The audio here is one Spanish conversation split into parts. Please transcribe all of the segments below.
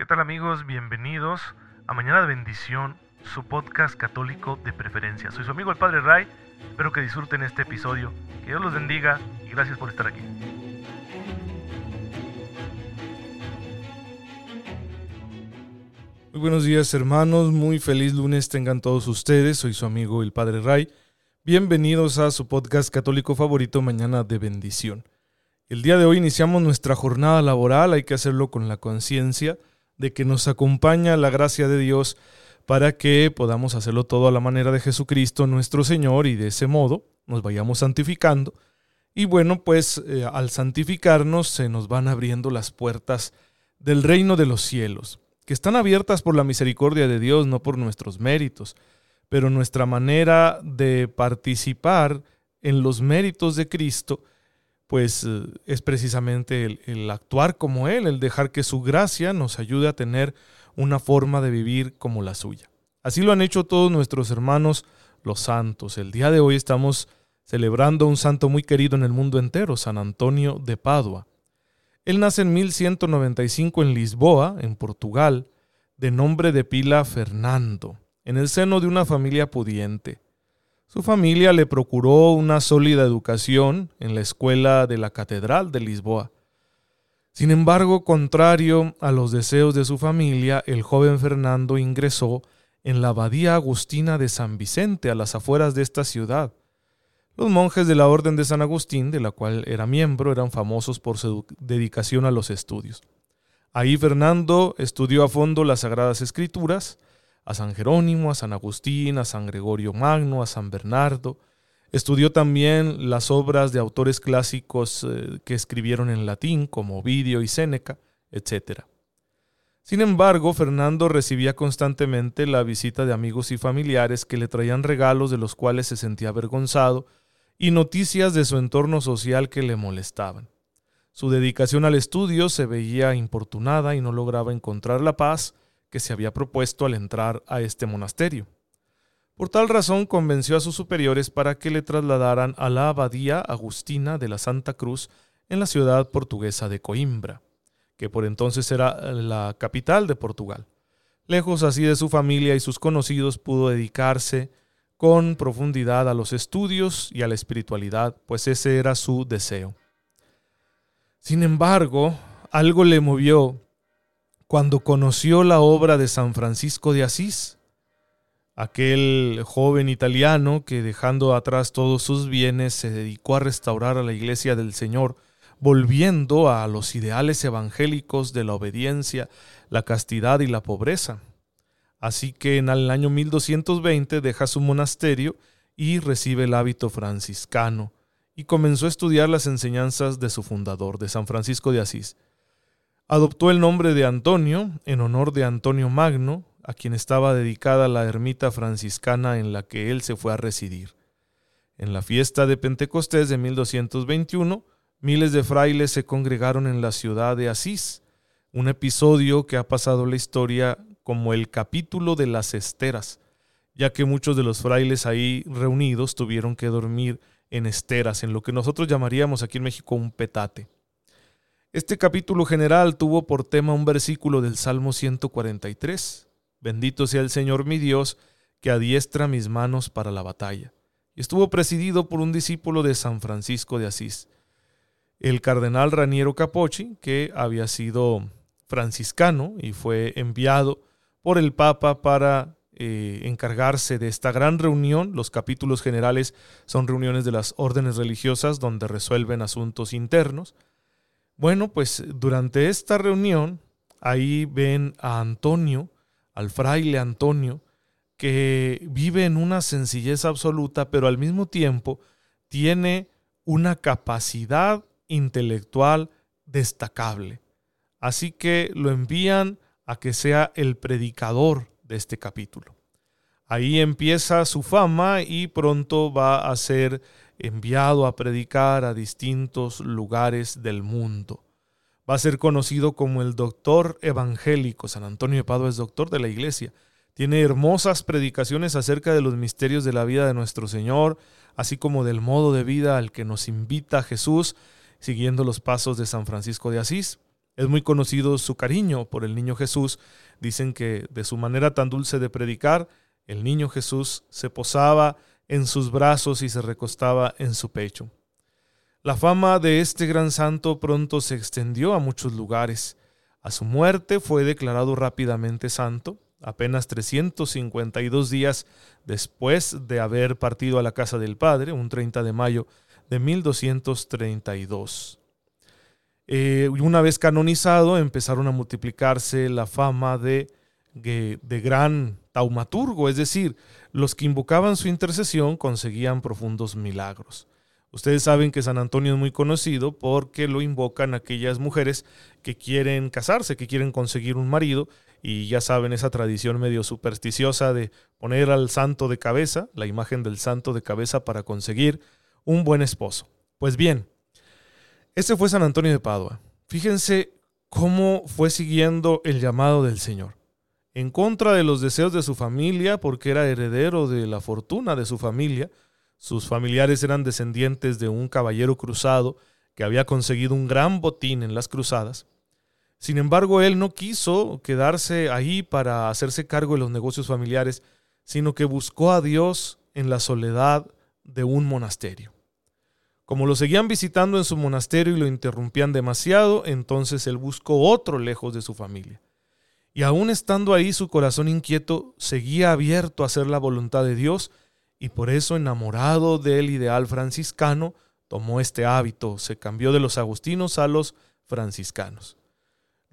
¿Qué tal amigos? Bienvenidos a Mañana de Bendición, su podcast católico de preferencia. Soy su amigo el Padre Ray, espero que disfruten este episodio, que Dios los bendiga y gracias por estar aquí. Muy buenos días hermanos, muy feliz lunes tengan todos ustedes, soy su amigo el Padre Ray. Bienvenidos a su podcast católico favorito Mañana de Bendición. El día de hoy iniciamos nuestra jornada laboral, hay que hacerlo con la conciencia de que nos acompaña la gracia de Dios para que podamos hacerlo todo a la manera de Jesucristo nuestro Señor y de ese modo nos vayamos santificando. Y bueno, pues eh, al santificarnos se nos van abriendo las puertas del reino de los cielos, que están abiertas por la misericordia de Dios, no por nuestros méritos, pero nuestra manera de participar en los méritos de Cristo pues eh, es precisamente el, actuar como Él, el dejar que su gracia nos ayude a tener una forma de vivir como la suya. Así lo han hecho todos nuestros hermanos los santos. El día de hoy estamos celebrando un santo muy querido en el mundo entero, San Antonio de Padua. Él nace en 1195 en Lisboa, en Portugal, de nombre de pila Fernando, en el seno de una familia pudiente. Su familia le procuró una sólida educación en la escuela de la Catedral de Lisboa. Sin embargo, contrario a los deseos de su familia, el joven Fernando ingresó en la abadía agustina de San Vicente, a las afueras de esta ciudad. Los monjes de la Orden de San Agustín, de la cual era miembro, eran famosos por su dedicación a los estudios. Ahí Fernando estudió a fondo las Sagradas Escrituras, a San Jerónimo, a San Agustín, a San Gregorio Magno, a San Bernardo. Estudió también las obras de autores clásicos eh, que escribieron en latín, como Ovidio y Séneca, etc. Sin embargo, Fernando recibía constantemente la visita de amigos y familiares que le traían regalos de los cuales se sentía avergonzado y noticias de su entorno social que le molestaban. Su dedicación al estudio se veía importunada y no lograba encontrar la paz que se había propuesto al entrar a este monasterio. Por tal razón convenció a sus superiores para que le trasladaran a la abadía agustina de la Santa Cruz en la ciudad portuguesa de Coimbra, que por entonces era la capital de Portugal. Lejos así de su familia y sus conocidos pudo dedicarse con profundidad a los estudios y a la espiritualidad, pues ese era su deseo. Sin embargo, algo le movió cuando conoció la obra de San Francisco de Asís, aquel joven italiano que dejando atrás todos sus bienes se dedicó a restaurar a la iglesia del Señor, volviendo a los ideales evangélicos de la obediencia, la castidad y la pobreza. Así que en el año 1220 deja su monasterio y recibe el hábito franciscano, y comenzó a estudiar las enseñanzas de su fundador, de San Francisco de Asís. Adoptó el nombre de Antonio en honor de Antonio Magno, a quien estaba dedicada la ermita franciscana en la que él se fue a residir. En la fiesta de Pentecostés de 1221, miles de frailes se congregaron en la ciudad de Asís, un episodio que ha pasado la historia como el capítulo de las esteras, ya que muchos de los frailes ahí reunidos tuvieron que dormir en esteras, en lo que nosotros llamaríamos aquí en México un petate. Este capítulo general tuvo por tema un versículo del Salmo 143. Bendito sea el Señor mi Dios, que adiestra mis manos para la batalla. Estuvo presidido por un discípulo de San Francisco de Asís, el cardenal Raniero Capochi, que había sido franciscano y fue enviado por el Papa para eh, encargarse de esta gran reunión. Los capítulos generales son reuniones de las órdenes religiosas donde resuelven asuntos internos. Bueno, pues durante esta reunión, ahí ven a Antonio, al fraile Antonio, que vive en una sencillez absoluta, pero al mismo tiempo tiene una capacidad intelectual destacable. Así que lo envían a que sea el predicador de este capítulo. Ahí empieza su fama y pronto va a ser enviado a predicar a distintos lugares del mundo. Va a ser conocido como el doctor evangélico. San Antonio de Padua es doctor de la iglesia. Tiene hermosas predicaciones acerca de los misterios de la vida de nuestro Señor, así como del modo de vida al que nos invita Jesús, siguiendo los pasos de San Francisco de Asís. Es muy conocido su cariño por el niño Jesús. Dicen que de su manera tan dulce de predicar, el niño Jesús se posaba en sus brazos y se recostaba en su pecho. La fama de este gran santo pronto se extendió a muchos lugares. A su muerte fue declarado rápidamente santo, apenas 352 días después de haber partido a la casa del Padre, un 30 de mayo de 1232. Eh, una vez canonizado, empezaron a multiplicarse la fama de, de, de gran taumaturgo, es decir, los que invocaban su intercesión conseguían profundos milagros. Ustedes saben que San Antonio es muy conocido porque lo invocan aquellas mujeres que quieren casarse, que quieren conseguir un marido, y ya saben esa tradición medio supersticiosa de poner al santo de cabeza, la imagen del santo de cabeza para conseguir un buen esposo. Pues bien, este fue San Antonio de Padua. Fíjense cómo fue siguiendo el llamado del Señor. En contra de los deseos de su familia, porque era heredero de la fortuna de su familia, sus familiares eran descendientes de un caballero cruzado que había conseguido un gran botín en las cruzadas. Sin embargo, él no quiso quedarse ahí para hacerse cargo de los negocios familiares, sino que buscó a Dios en la soledad de un monasterio. Como lo seguían visitando en su monasterio y lo interrumpían demasiado, entonces él buscó otro lejos de su familia. Y aún estando ahí su corazón inquieto seguía abierto a hacer la voluntad de Dios y por eso enamorado del ideal franciscano tomó este hábito, se cambió de los agustinos a los franciscanos.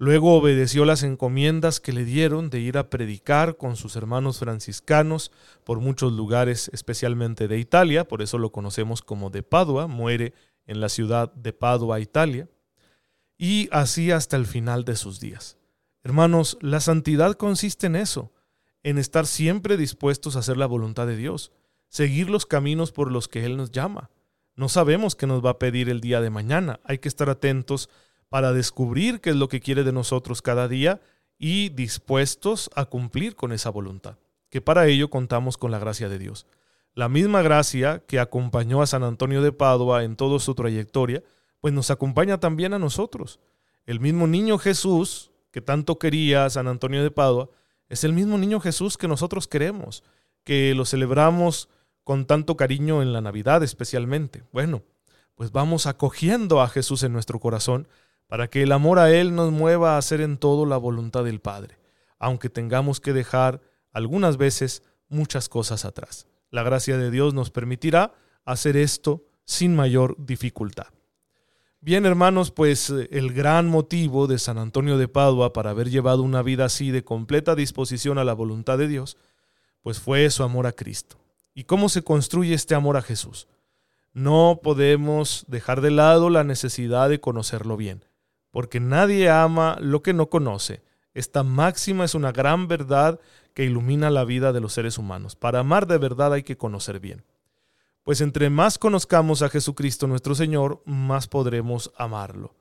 Luego obedeció las encomiendas que le dieron de ir a predicar con sus hermanos franciscanos por muchos lugares, especialmente de Italia, por eso lo conocemos como de Padua, muere en la ciudad de Padua, Italia, y así hasta el final de sus días. Hermanos, la santidad consiste en eso, en estar siempre dispuestos a hacer la voluntad de Dios, seguir los caminos por los que Él nos llama. No sabemos qué nos va a pedir el día de mañana, hay que estar atentos para descubrir qué es lo que quiere de nosotros cada día y dispuestos a cumplir con esa voluntad, que para ello contamos con la gracia de Dios. La misma gracia que acompañó a San Antonio de Padua en toda su trayectoria, pues nos acompaña también a nosotros. El mismo niño Jesús que tanto quería San Antonio de Padua, es el mismo niño Jesús que nosotros queremos, que lo celebramos con tanto cariño en la Navidad especialmente. Bueno, pues vamos acogiendo a Jesús en nuestro corazón para que el amor a Él nos mueva a hacer en todo la voluntad del Padre, aunque tengamos que dejar algunas veces muchas cosas atrás. La gracia de Dios nos permitirá hacer esto sin mayor dificultad. Bien, hermanos, pues eh, el gran motivo de San Antonio de Padua para haber llevado una vida así de completa disposición a la voluntad de Dios, pues fue su amor a Cristo. ¿Y cómo se construye este amor a Jesús? No podemos dejar de lado la necesidad de conocerlo bien porque nadie ama lo que no conoce. Esta máxima es una gran verdad que ilumina la vida de los seres humanos. Para amar de verdad hay que conocer bien. Pues entre más conozcamos a Jesucristo nuestro Señor, más podremos amarlo.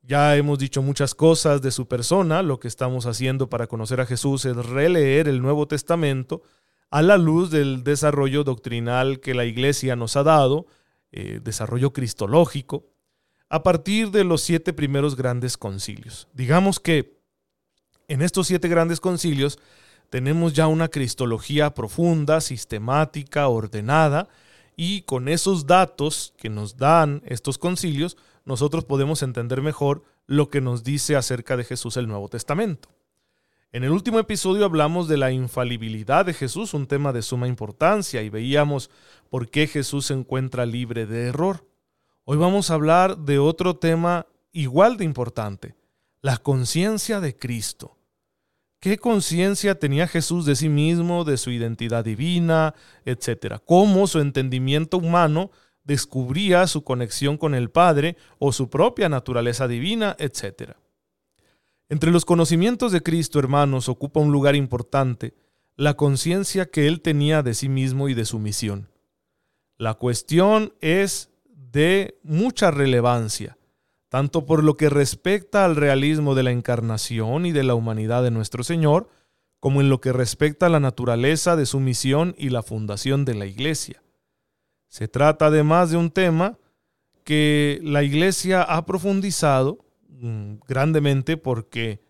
Ya hemos dicho muchas cosas de su persona, lo que estamos haciendo para conocer a Jesús es releer el Nuevo Testamento a la luz del desarrollo doctrinal que la Iglesia nos ha dado, eh, desarrollo cristológico, a partir de los siete primeros grandes concilios. Digamos que en estos siete grandes concilios tenemos ya una cristología profunda, sistemática, ordenada, y con esos datos que nos dan estos concilios, nosotros podemos entender mejor lo que nos dice acerca de Jesús el Nuevo Testamento. En el último episodio hablamos de la infalibilidad de Jesús, un tema de suma importancia, y veíamos por qué Jesús se encuentra libre de error. Hoy vamos a hablar de otro tema igual de importante, la conciencia de Cristo. ¿Qué conciencia tenía Jesús de sí mismo, de su identidad divina, etcétera? ¿Cómo su entendimiento humano descubría su conexión con el Padre o su propia naturaleza divina, etcétera? Entre los conocimientos de Cristo, hermanos, ocupa un lugar importante la conciencia que él tenía de sí mismo y de su misión. La cuestión es de mucha relevancia, tanto por lo que respecta al realismo de la encarnación y de la humanidad de nuestro Señor, como en lo que respecta a la naturaleza de su misión y la fundación de la Iglesia. Se trata además de un tema que la Iglesia ha profundizado mm, grandemente porque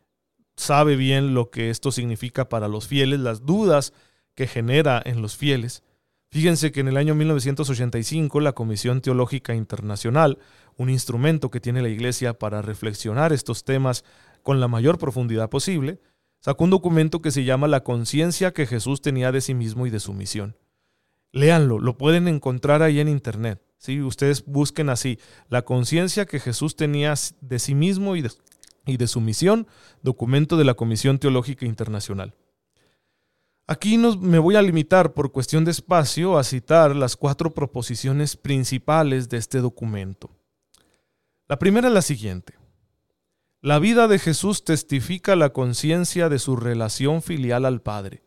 sabe bien lo que esto significa para los fieles, las dudas que genera en los fieles. Fíjense que en el año 1985 la Comisión Teológica Internacional, un instrumento que tiene la Iglesia para reflexionar estos temas con la mayor profundidad posible, sacó un documento que se llama La conciencia que Jesús tenía de sí mismo y de su misión. Léanlo, lo pueden encontrar ahí en internet. ¿sí? Ustedes busquen así, la conciencia que Jesús tenía de sí mismo y de su misión, documento de la Comisión Teológica Internacional. Aquí me voy a limitar por cuestión de espacio a citar las cuatro proposiciones principales de este documento. La primera es la siguiente. La vida de Jesús testifica la conciencia de su relación filial al Padre.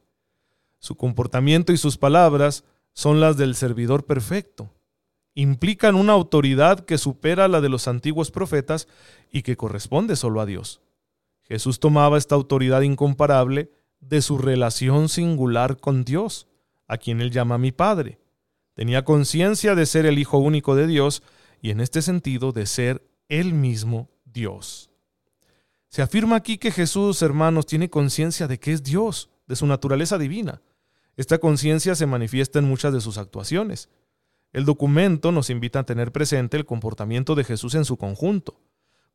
Su comportamiento y sus palabras son las del servidor perfecto. Implican una autoridad que supera la de los antiguos profetas y que corresponde solo a Dios. Jesús tomaba esta autoridad incomparable de su relación singular con Dios, a quien él llama mi Padre. Tenía conciencia de ser el Hijo único de Dios y en este sentido de ser él mismo Dios. Se afirma aquí que Jesús, hermanos, tiene conciencia de que es Dios, de su naturaleza divina. Esta conciencia se manifiesta en muchas de sus actuaciones. El documento nos invita a tener presente el comportamiento de Jesús en su conjunto.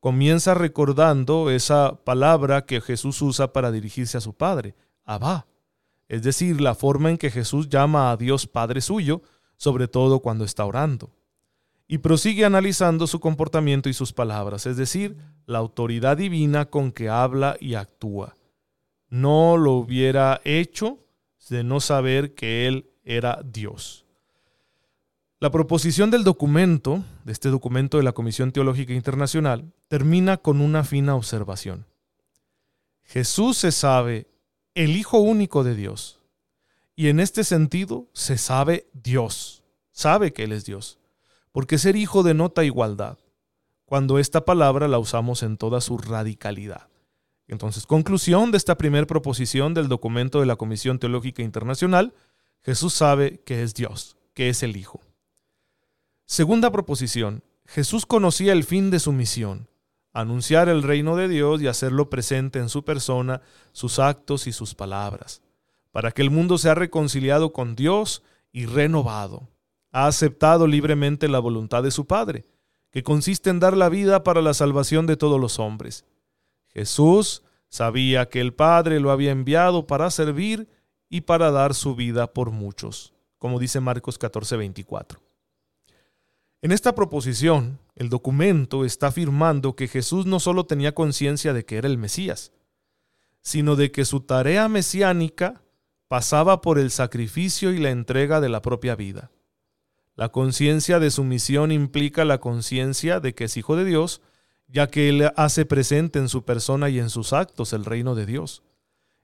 Comienza recordando esa palabra que Jesús usa para dirigirse a su Padre, Abba, es decir, la forma en que Jesús llama a Dios Padre suyo, sobre todo cuando está orando. Y prosigue analizando su comportamiento y sus palabras, es decir, la autoridad divina con que habla y actúa. No lo hubiera hecho de no saber que Él era Dios. La proposición del documento, de este documento de la Comisión Teológica Internacional, termina con una fina observación. Jesús se sabe el Hijo único de Dios. Y en este sentido se sabe Dios, sabe que Él es Dios, porque ser hijo denota igualdad, cuando esta palabra la usamos en toda su radicalidad. Entonces, conclusión de esta primera proposición del documento de la Comisión Teológica Internacional, Jesús sabe que es Dios, que es el Hijo. Segunda proposición, Jesús conocía el fin de su misión, anunciar el reino de Dios y hacerlo presente en su persona, sus actos y sus palabras, para que el mundo sea reconciliado con Dios y renovado. Ha aceptado libremente la voluntad de su Padre, que consiste en dar la vida para la salvación de todos los hombres. Jesús sabía que el Padre lo había enviado para servir y para dar su vida por muchos, como dice Marcos 14:24. En esta proposición, el documento está afirmando que Jesús no solo tenía conciencia de que era el Mesías, sino de que su tarea mesiánica pasaba por el sacrificio y la entrega de la propia vida. La conciencia de su misión implica la conciencia de que es hijo de Dios, ya que Él hace presente en su persona y en sus actos el reino de Dios.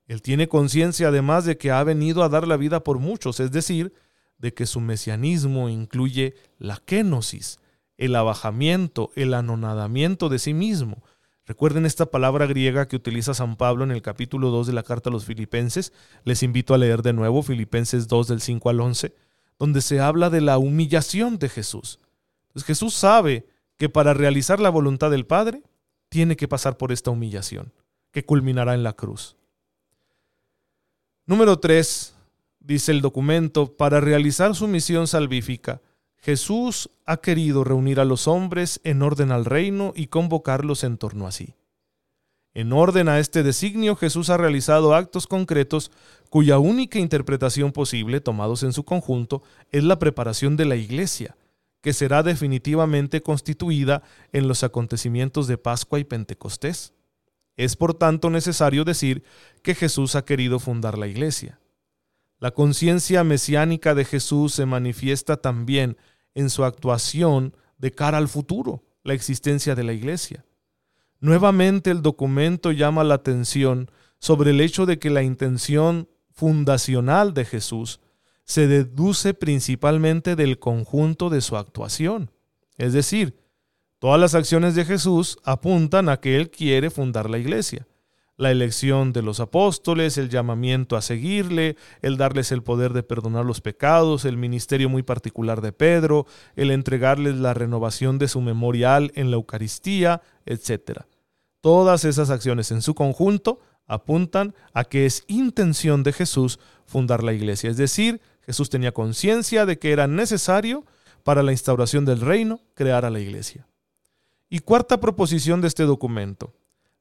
Él tiene conciencia además de que ha venido a dar la vida por muchos, es decir, de que su mesianismo incluye la kenosis, el abajamiento, el anonadamiento de sí mismo. Recuerden esta palabra griega que utiliza San Pablo en el capítulo 2 de la carta a los filipenses. Les invito a leer de nuevo Filipenses 2 del 5 al 11, donde se habla de la humillación de Jesús. Jesús sabe que para realizar la voluntad del Padre tiene que pasar por esta humillación, que culminará en la cruz. Número 3 dice el documento, para realizar su misión salvífica, Jesús ha querido reunir a los hombres en orden al reino y convocarlos en torno a sí. En orden a este designio, Jesús ha realizado actos concretos cuya única interpretación posible, tomados en su conjunto, es la preparación de la Iglesia, que será definitivamente constituida en los acontecimientos de Pascua y Pentecostés. Es por tanto necesario decir que Jesús ha querido fundar la Iglesia. La conciencia mesiánica de Jesús se manifiesta también en su actuación de cara al futuro, la existencia de la iglesia. Nuevamente el documento llama la atención sobre el hecho de que la intención fundacional de Jesús se deduce principalmente del conjunto de su actuación. Es decir, todas las acciones de Jesús apuntan a que Él quiere fundar la iglesia la elección de los apóstoles, el llamamiento a seguirle, el darles el poder de perdonar los pecados, el ministerio muy particular de Pedro, el entregarles la renovación de su memorial en la Eucaristía, etc. Todas esas acciones en su conjunto apuntan a que es intención de Jesús fundar la iglesia. Es decir, Jesús tenía conciencia de que era necesario para la instauración del reino crear a la iglesia. Y cuarta proposición de este documento.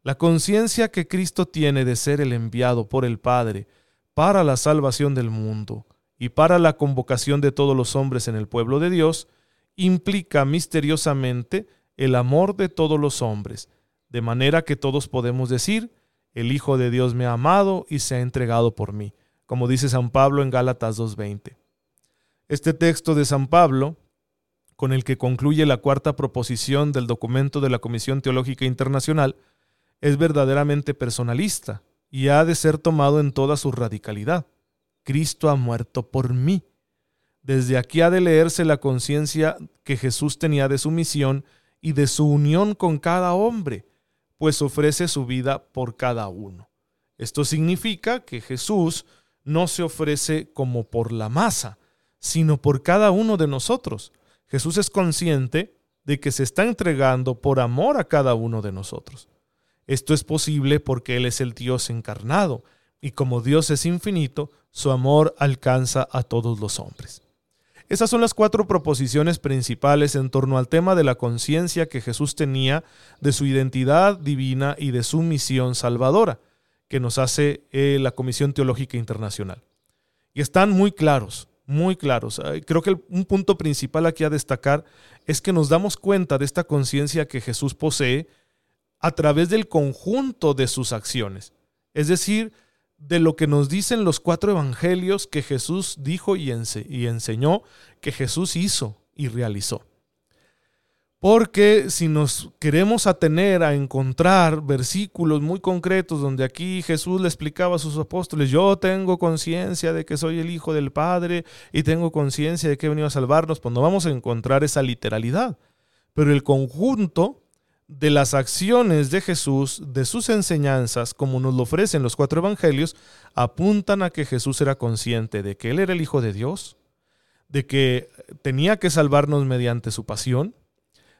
La conciencia que Cristo tiene de ser el enviado por el Padre para la salvación del mundo y para la convocación de todos los hombres en el pueblo de Dios implica misteriosamente el amor de todos los hombres, de manera que todos podemos decir, el Hijo de Dios me ha amado y se ha entregado por mí, como dice San Pablo en Gálatas 2.20. Este texto de San Pablo, con el que concluye la cuarta proposición del documento de la Comisión Teológica Internacional, es verdaderamente personalista y ha de ser tomado en toda su radicalidad. Cristo ha muerto por mí. Desde aquí ha de leerse la conciencia que Jesús tenía de su misión y de su unión con cada hombre, pues ofrece su vida por cada uno. Esto significa que Jesús no se ofrece como por la masa, sino por cada uno de nosotros. Jesús es consciente de que se está entregando por amor a cada uno de nosotros. Esto es posible porque Él es el Dios encarnado, y como Dios es infinito, su amor alcanza a todos los hombres. Esas son las cuatro proposiciones principales en torno al tema de la conciencia que Jesús tenía de su identidad divina y de su misión salvadora, que nos hace eh, la Comisión Teológica Internacional. Y están muy claros, muy claros. Creo que un punto principal aquí a destacar es que nos damos cuenta de esta conciencia que Jesús posee a través del conjunto de sus acciones. Es decir, de lo que nos dicen los cuatro evangelios que Jesús dijo y, enseñó, que Jesús hizo y realizó. Porque si nos queremos atener a encontrar versículos muy concretos donde aquí Jesús le explicaba a sus apóstoles, yo tengo conciencia de que soy el Hijo del Padre y tengo conciencia de que he venido a salvarnos, pues no vamos a encontrar esa literalidad. Pero el conjunto de las acciones de Jesús, de sus enseñanzas, como nos lo ofrecen los cuatro evangelios, apuntan a que Jesús era consciente de que Él era el Hijo de Dios, de que tenía que salvarnos mediante su pasión,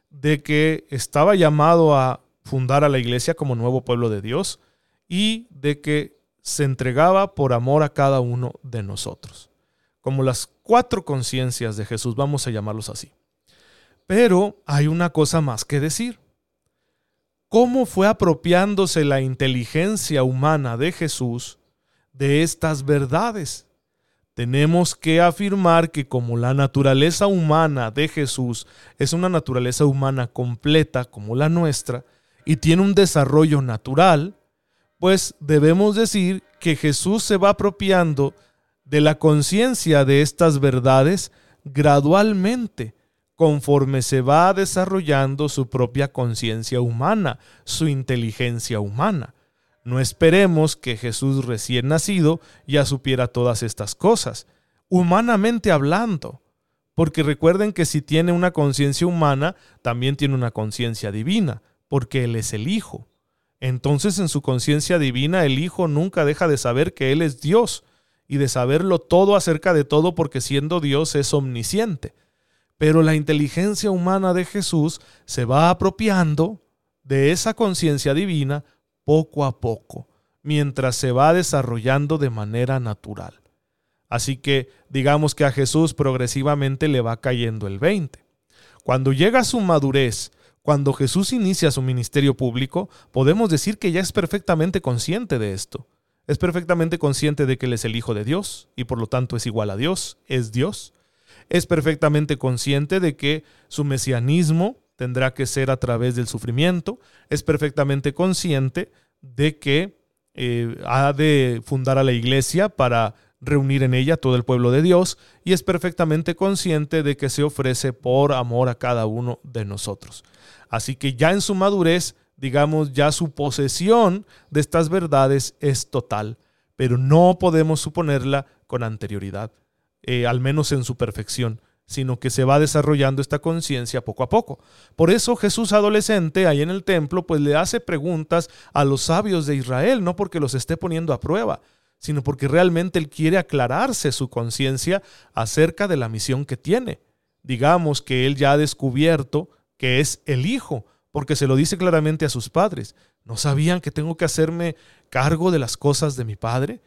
de que estaba llamado a fundar a la iglesia como nuevo pueblo de Dios y de que se entregaba por amor a cada uno de nosotros. Como las cuatro conciencias de Jesús, vamos a llamarlos así. Pero hay una cosa más que decir cómo fue apropiándose la inteligencia humana de Jesús de estas verdades. Tenemos que afirmar que como la naturaleza humana de Jesús es una naturaleza humana completa como la nuestra y tiene un desarrollo natural, pues debemos decir que Jesús se va apropiando de la conciencia de estas verdades gradualmente conforme se va desarrollando su propia conciencia humana, su inteligencia humana. No esperemos que Jesús recién nacido ya supiera todas estas cosas, humanamente hablando, porque recuerden que si tiene una conciencia humana, también tiene una conciencia divina, porque Él es el Hijo. Entonces en su conciencia divina el Hijo nunca deja de saber que Él es Dios y de saberlo todo acerca de todo porque siendo Dios es omnisciente. Pero la inteligencia humana de Jesús se va apropiando de esa conciencia divina poco a poco, mientras se va desarrollando de manera natural. Así que digamos que a Jesús progresivamente le va cayendo el 20. Cuando llega a su madurez, cuando Jesús inicia su ministerio público, podemos decir que ya es perfectamente consciente de esto. Es perfectamente consciente de que Él es el Hijo de Dios y por lo tanto es igual a Dios, es Dios es perfectamente consciente de que su mesianismo tendrá que ser a través del sufrimiento, es perfectamente consciente de que eh, ha de fundar a la iglesia para reunir en ella todo el pueblo de Dios y es perfectamente consciente de que se ofrece por amor a cada uno de nosotros. Así que ya en su madurez, digamos, ya su posesión de estas verdades es total, pero no podemos suponerla con anterioridad. Eh, al menos en su perfección, sino que se va desarrollando esta conciencia poco a poco. Por eso Jesús adolescente ahí en el templo pues le hace preguntas a los sabios de Israel, no porque los esté poniendo a prueba, sino porque realmente él quiere aclararse su conciencia acerca de la misión que tiene. Digamos que él ya ha descubierto que es el Hijo, porque se lo dice claramente a sus padres. ¿No sabían que tengo que hacerme cargo de las cosas de mi padre?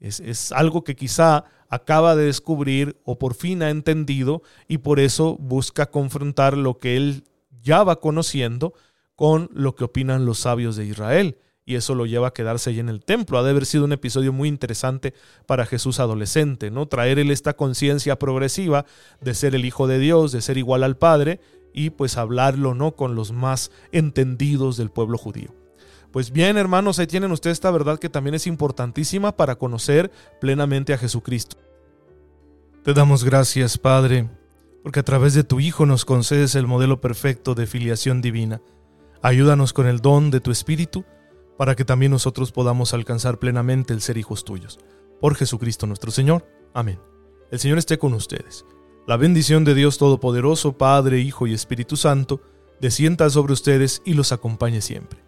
Es, es, algo que quizá acaba de descubrir o por fin ha entendido y por eso busca confrontar lo que él ya va conociendo con lo que opinan los sabios de Israel y eso lo lleva a quedarse ahí en el templo. Ha de haber sido un episodio muy interesante para Jesús adolescente, ¿no? Traer él esta conciencia progresiva de ser el Hijo de Dios, de ser igual al Padre y pues hablarlo, ¿no? Con los más entendidos del pueblo judío. Pues bien, hermanos, ahí tienen ustedes esta verdad que también es importantísima para conocer plenamente a Jesucristo. Te damos gracias, Padre, porque a través de tu Hijo nos concedes el modelo perfecto de filiación divina. Ayúdanos con el don de tu Espíritu para que también nosotros podamos alcanzar plenamente el ser hijos tuyos. Por Jesucristo nuestro Señor. Amén. El Señor esté con ustedes. La bendición de Dios Todopoderoso, Padre, Hijo y Espíritu Santo, descienda sobre ustedes y los acompañe siempre.